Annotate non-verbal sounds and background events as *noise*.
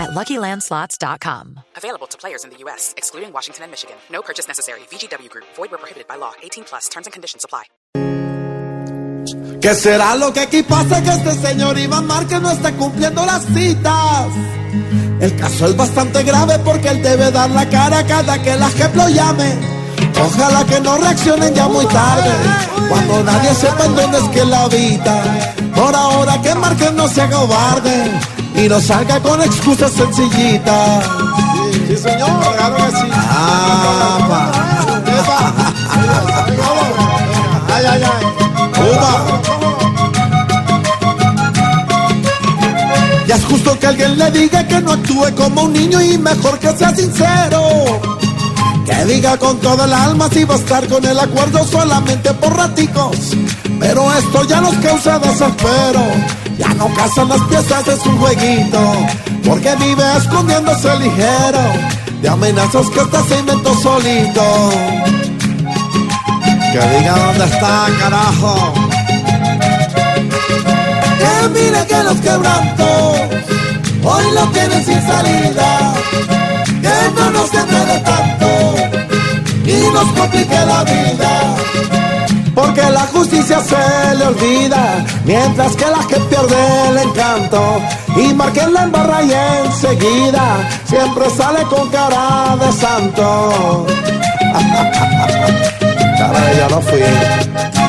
at LuckyLandSlots.com. Available to players in the U.S., excluding Washington and Michigan. No purchase necessary. VGW Group. Void where prohibited by law. 18 plus. Terms and conditions apply. ¿Qué será lo que aquí pasa que este señor Iván Márquez no está cumpliendo las citas? El caso es bastante grave porque él debe dar la cara cada que el ejemplo llame. Ojalá que no reaccionen ya muy tarde, cuando nadie sepa en dónde es que la habita. Por ahora que Márquez no se cobarde y no salga con excusas sencillitas. Sí, señor, claro que sí. Ah, Ay, ay, ay. Ya es justo que alguien le diga que no actúe como un niño y mejor que sea sincero. Que diga con toda el alma si va a estar con el acuerdo solamente por raticos. Pero esto ya nos causa desespero. Ya no casan las piezas de su jueguito. Porque vive escondiéndose ligero. De amenazas que hasta se inventó solito. Que diga dónde está, carajo. Que mire que los quebrantos hoy lo tienen sin salida. Que no nos enrede tanto y nos complique la vida. Porque la justicia se le olvida, mientras que la que pierde el encanto. Y marquen la embarra y enseguida siempre sale con cara de santo. *laughs* No fui.